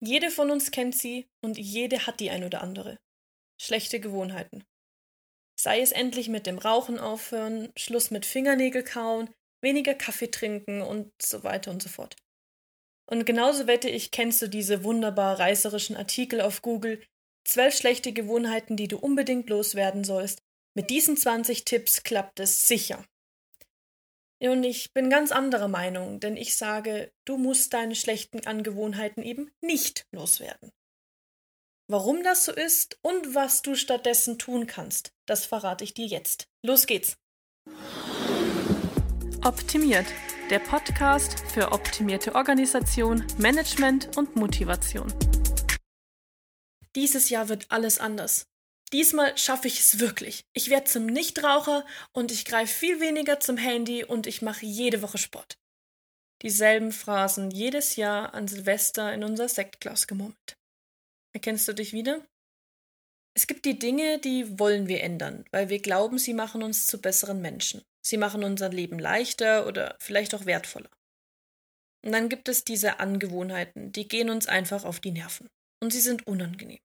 Jede von uns kennt sie und jede hat die ein oder andere. Schlechte Gewohnheiten. Sei es endlich mit dem Rauchen aufhören, Schluss mit Fingernägel kauen, weniger Kaffee trinken und so weiter und so fort. Und genauso wette ich, kennst du diese wunderbar reißerischen Artikel auf Google, zwölf schlechte Gewohnheiten, die du unbedingt loswerden sollst. Mit diesen 20 Tipps klappt es sicher. Und ich bin ganz anderer Meinung, denn ich sage, du musst deine schlechten Angewohnheiten eben nicht loswerden. Warum das so ist und was du stattdessen tun kannst, das verrate ich dir jetzt. Los geht's! Optimiert, der Podcast für optimierte Organisation, Management und Motivation. Dieses Jahr wird alles anders. Diesmal schaffe ich es wirklich. Ich werde zum Nichtraucher und ich greife viel weniger zum Handy und ich mache jede Woche Sport. Dieselben Phrasen jedes Jahr an Silvester in unser Sektglas gemurmelt. Erkennst du dich wieder? Es gibt die Dinge, die wollen wir ändern, weil wir glauben, sie machen uns zu besseren Menschen. Sie machen unser Leben leichter oder vielleicht auch wertvoller. Und dann gibt es diese Angewohnheiten, die gehen uns einfach auf die Nerven. Und sie sind unangenehm.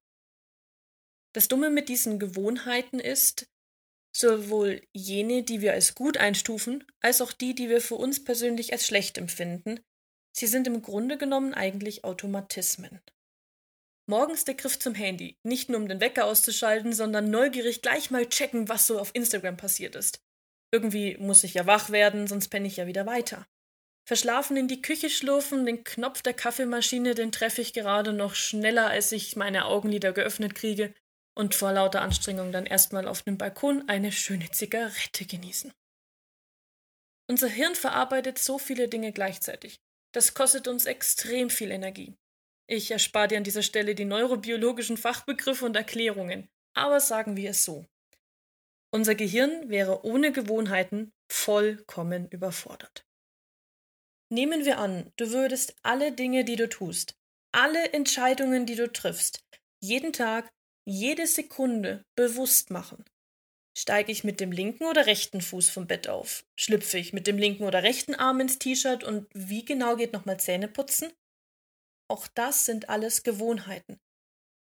Das Dumme mit diesen Gewohnheiten ist, sowohl jene, die wir als gut einstufen, als auch die, die wir für uns persönlich als schlecht empfinden, sie sind im Grunde genommen eigentlich Automatismen. Morgens der Griff zum Handy, nicht nur um den Wecker auszuschalten, sondern neugierig gleich mal checken, was so auf Instagram passiert ist. Irgendwie muss ich ja wach werden, sonst penne ich ja wieder weiter. Verschlafen in die Küche schlurfen, den Knopf der Kaffeemaschine, den treffe ich gerade noch schneller, als ich meine Augenlider geöffnet kriege, und vor lauter Anstrengung dann erstmal auf dem Balkon eine schöne Zigarette genießen. Unser Hirn verarbeitet so viele Dinge gleichzeitig. Das kostet uns extrem viel Energie. Ich erspare dir an dieser Stelle die neurobiologischen Fachbegriffe und Erklärungen, aber sagen wir es so. Unser Gehirn wäre ohne Gewohnheiten vollkommen überfordert. Nehmen wir an, du würdest alle Dinge, die du tust, alle Entscheidungen, die du triffst, jeden Tag jede Sekunde bewusst machen. Steige ich mit dem linken oder rechten Fuß vom Bett auf? Schlüpfe ich mit dem linken oder rechten Arm ins T-Shirt und wie genau geht nochmal Zähne putzen? Auch das sind alles Gewohnheiten.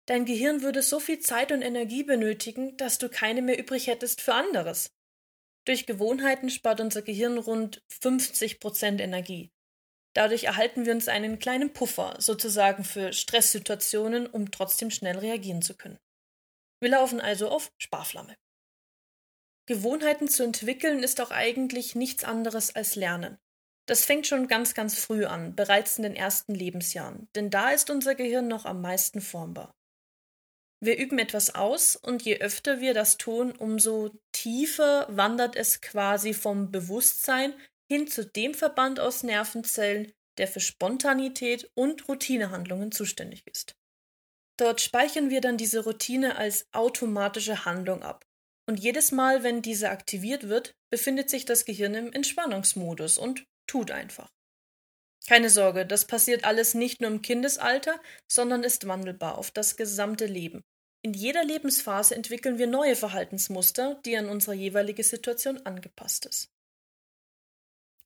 Dein Gehirn würde so viel Zeit und Energie benötigen, dass du keine mehr übrig hättest für anderes. Durch Gewohnheiten spart unser Gehirn rund 50 Prozent Energie. Dadurch erhalten wir uns einen kleinen Puffer, sozusagen für Stresssituationen, um trotzdem schnell reagieren zu können. Wir laufen also auf Sparflamme. Gewohnheiten zu entwickeln ist auch eigentlich nichts anderes als Lernen. Das fängt schon ganz, ganz früh an, bereits in den ersten Lebensjahren, denn da ist unser Gehirn noch am meisten formbar. Wir üben etwas aus und je öfter wir das tun, umso tiefer wandert es quasi vom Bewusstsein hin zu dem Verband aus Nervenzellen, der für Spontanität und Routinehandlungen zuständig ist. Dort speichern wir dann diese Routine als automatische Handlung ab. Und jedes Mal, wenn diese aktiviert wird, befindet sich das Gehirn im Entspannungsmodus und tut einfach. Keine Sorge, das passiert alles nicht nur im Kindesalter, sondern ist wandelbar auf das gesamte Leben. In jeder Lebensphase entwickeln wir neue Verhaltensmuster, die an unsere jeweilige Situation angepasst ist.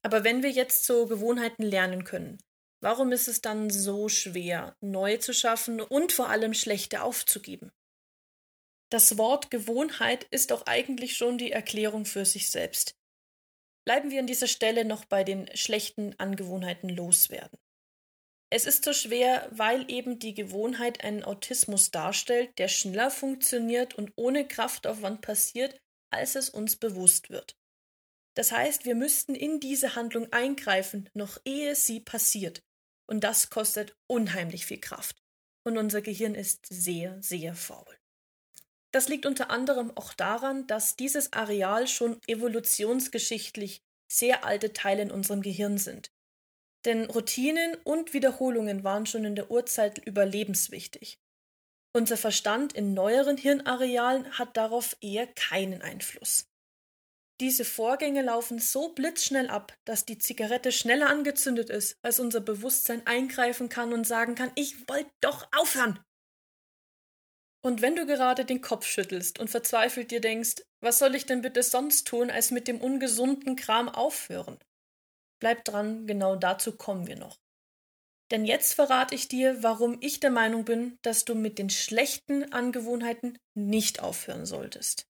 Aber wenn wir jetzt so Gewohnheiten lernen können, warum ist es dann so schwer, neue zu schaffen und vor allem schlechte aufzugeben? Das Wort Gewohnheit ist doch eigentlich schon die Erklärung für sich selbst. Bleiben wir an dieser Stelle noch bei den schlechten Angewohnheiten loswerden. Es ist so schwer, weil eben die Gewohnheit einen Autismus darstellt, der schneller funktioniert und ohne Kraftaufwand passiert, als es uns bewusst wird. Das heißt, wir müssten in diese Handlung eingreifen, noch ehe sie passiert. Und das kostet unheimlich viel Kraft. Und unser Gehirn ist sehr, sehr faul. Das liegt unter anderem auch daran, dass dieses Areal schon evolutionsgeschichtlich sehr alte Teile in unserem Gehirn sind. Denn Routinen und Wiederholungen waren schon in der Urzeit überlebenswichtig. Unser Verstand in neueren Hirnarealen hat darauf eher keinen Einfluss. Diese Vorgänge laufen so blitzschnell ab, dass die Zigarette schneller angezündet ist, als unser Bewusstsein eingreifen kann und sagen kann, ich wollte doch aufhören. Und wenn du gerade den Kopf schüttelst und verzweifelt dir denkst, was soll ich denn bitte sonst tun, als mit dem ungesunden Kram aufhören? Bleib dran, genau dazu kommen wir noch. Denn jetzt verrate ich dir, warum ich der Meinung bin, dass du mit den schlechten Angewohnheiten nicht aufhören solltest.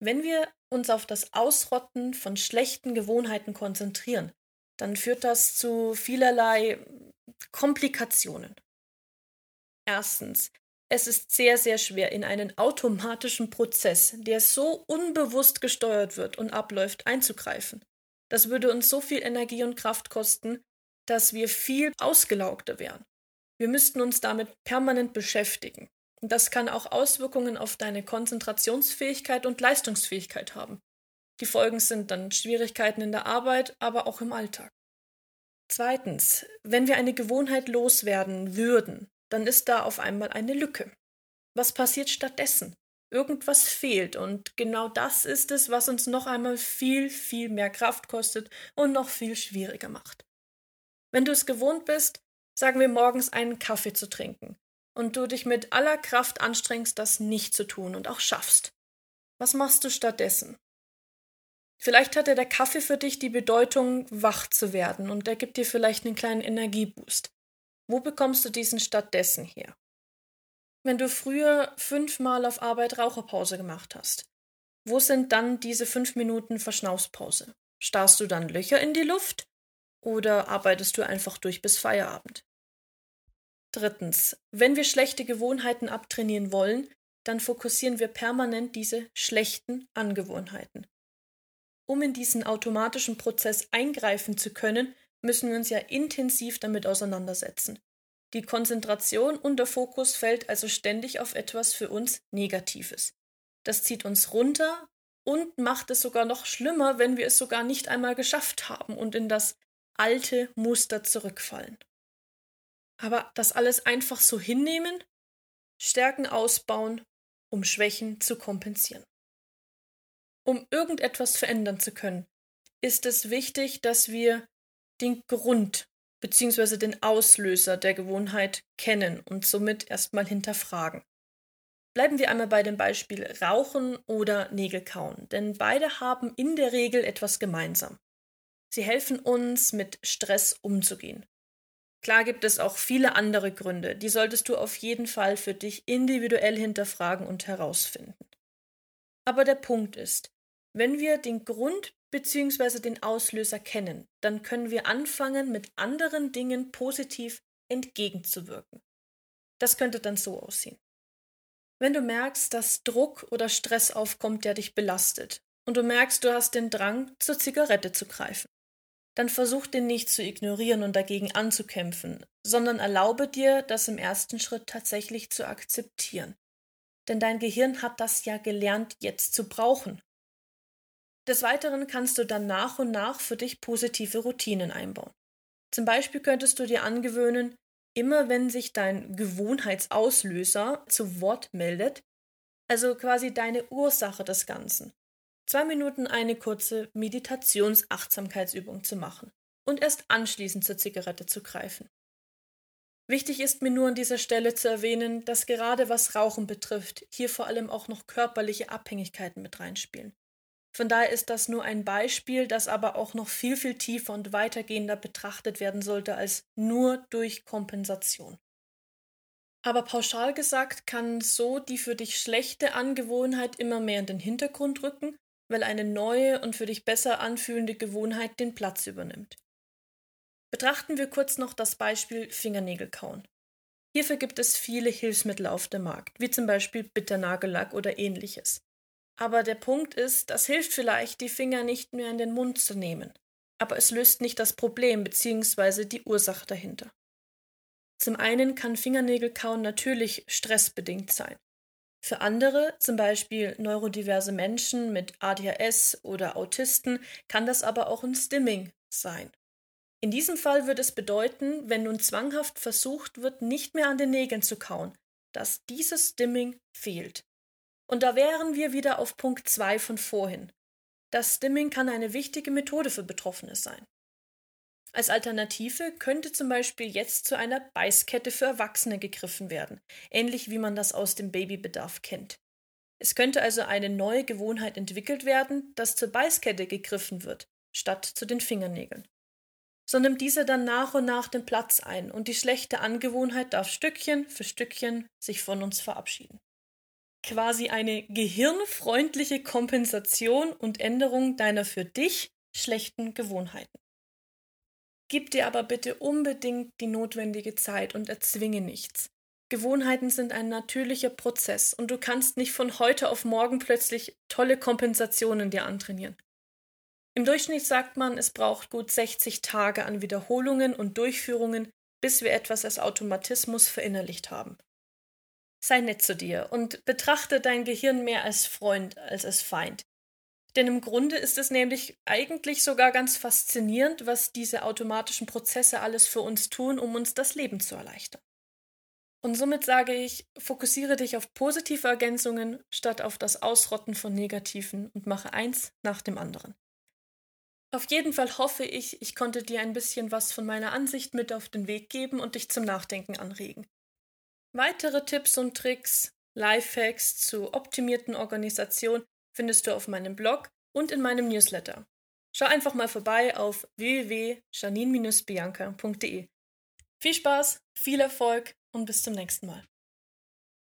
Wenn wir uns auf das Ausrotten von schlechten Gewohnheiten konzentrieren, dann führt das zu vielerlei Komplikationen. Erstens, es ist sehr, sehr schwer, in einen automatischen Prozess, der so unbewusst gesteuert wird und abläuft, einzugreifen. Das würde uns so viel Energie und Kraft kosten, dass wir viel ausgelaugter wären. Wir müssten uns damit permanent beschäftigen. Das kann auch Auswirkungen auf deine Konzentrationsfähigkeit und Leistungsfähigkeit haben. Die Folgen sind dann Schwierigkeiten in der Arbeit, aber auch im Alltag. Zweitens, wenn wir eine Gewohnheit loswerden würden, dann ist da auf einmal eine Lücke. Was passiert stattdessen? Irgendwas fehlt und genau das ist es, was uns noch einmal viel, viel mehr Kraft kostet und noch viel schwieriger macht. Wenn du es gewohnt bist, sagen wir morgens einen Kaffee zu trinken und du dich mit aller Kraft anstrengst, das nicht zu tun und auch schaffst. Was machst du stattdessen? Vielleicht hat ja der Kaffee für dich die Bedeutung, wach zu werden und der gibt dir vielleicht einen kleinen Energieboost. Wo bekommst du diesen stattdessen her? Wenn du früher fünfmal auf Arbeit Raucherpause gemacht hast, wo sind dann diese fünf Minuten Verschnaufspause? Starrst du dann Löcher in die Luft oder arbeitest du einfach durch bis Feierabend? Drittens, wenn wir schlechte Gewohnheiten abtrainieren wollen, dann fokussieren wir permanent diese schlechten Angewohnheiten. Um in diesen automatischen Prozess eingreifen zu können, müssen wir uns ja intensiv damit auseinandersetzen. Die Konzentration und der Fokus fällt also ständig auf etwas für uns Negatives. Das zieht uns runter und macht es sogar noch schlimmer, wenn wir es sogar nicht einmal geschafft haben und in das alte Muster zurückfallen. Aber das alles einfach so hinnehmen, Stärken ausbauen, um Schwächen zu kompensieren. Um irgendetwas verändern zu können, ist es wichtig, dass wir den Grund bzw. den Auslöser der Gewohnheit kennen und somit erstmal hinterfragen. Bleiben wir einmal bei dem Beispiel Rauchen oder Nägelkauen, denn beide haben in der Regel etwas gemeinsam. Sie helfen uns, mit Stress umzugehen. Klar gibt es auch viele andere Gründe, die solltest du auf jeden Fall für dich individuell hinterfragen und herausfinden. Aber der Punkt ist, wenn wir den Grund bzw. den Auslöser kennen, dann können wir anfangen, mit anderen Dingen positiv entgegenzuwirken. Das könnte dann so aussehen. Wenn du merkst, dass Druck oder Stress aufkommt, der dich belastet, und du merkst, du hast den Drang, zur Zigarette zu greifen, dann versuch den nicht zu ignorieren und dagegen anzukämpfen, sondern erlaube dir, das im ersten Schritt tatsächlich zu akzeptieren. Denn dein Gehirn hat das ja gelernt, jetzt zu brauchen. Des Weiteren kannst du dann nach und nach für dich positive Routinen einbauen. Zum Beispiel könntest du dir angewöhnen, immer wenn sich dein Gewohnheitsauslöser zu Wort meldet, also quasi deine Ursache des Ganzen, zwei Minuten eine kurze Meditations-Achtsamkeitsübung zu machen und erst anschließend zur Zigarette zu greifen. Wichtig ist mir nur an dieser Stelle zu erwähnen, dass gerade was Rauchen betrifft, hier vor allem auch noch körperliche Abhängigkeiten mit reinspielen. Von daher ist das nur ein Beispiel, das aber auch noch viel, viel tiefer und weitergehender betrachtet werden sollte als nur durch Kompensation. Aber pauschal gesagt kann so die für dich schlechte Angewohnheit immer mehr in den Hintergrund rücken weil eine neue und für dich besser anfühlende Gewohnheit den Platz übernimmt. Betrachten wir kurz noch das Beispiel Fingernägelkauen. Hierfür gibt es viele Hilfsmittel auf dem Markt, wie zum Beispiel Bitternagellack oder ähnliches. Aber der Punkt ist, das hilft vielleicht, die Finger nicht mehr in den Mund zu nehmen. Aber es löst nicht das Problem bzw. die Ursache dahinter. Zum einen kann Fingernägelkauen natürlich stressbedingt sein. Für andere, zum Beispiel neurodiverse Menschen mit ADHS oder Autisten, kann das aber auch ein Stimming sein. In diesem Fall würde es bedeuten, wenn nun zwanghaft versucht wird, nicht mehr an den Nägeln zu kauen, dass dieses Stimming fehlt. Und da wären wir wieder auf Punkt 2 von vorhin. Das Stimming kann eine wichtige Methode für Betroffene sein. Als Alternative könnte zum Beispiel jetzt zu einer Beißkette für Erwachsene gegriffen werden, ähnlich wie man das aus dem Babybedarf kennt. Es könnte also eine neue Gewohnheit entwickelt werden, dass zur Beißkette gegriffen wird, statt zu den Fingernägeln. so nimmt diese dann nach und nach den Platz ein und die schlechte Angewohnheit darf Stückchen für Stückchen sich von uns verabschieden. Quasi eine gehirnfreundliche Kompensation und Änderung deiner für dich schlechten Gewohnheiten. Gib dir aber bitte unbedingt die notwendige Zeit und erzwinge nichts. Gewohnheiten sind ein natürlicher Prozess und du kannst nicht von heute auf morgen plötzlich tolle Kompensationen dir antrainieren. Im Durchschnitt sagt man, es braucht gut 60 Tage an Wiederholungen und Durchführungen, bis wir etwas als Automatismus verinnerlicht haben. Sei nett zu dir und betrachte dein Gehirn mehr als Freund als als Feind. Denn im Grunde ist es nämlich eigentlich sogar ganz faszinierend, was diese automatischen Prozesse alles für uns tun, um uns das Leben zu erleichtern. Und somit sage ich, fokussiere dich auf positive Ergänzungen statt auf das Ausrotten von negativen und mache eins nach dem anderen. Auf jeden Fall hoffe ich, ich konnte dir ein bisschen was von meiner Ansicht mit auf den Weg geben und dich zum Nachdenken anregen. Weitere Tipps und Tricks, Lifehacks zu optimierten Organisationen findest du auf meinem Blog und in meinem Newsletter. Schau einfach mal vorbei auf www.janine-bianca.de. Viel Spaß, viel Erfolg und bis zum nächsten Mal.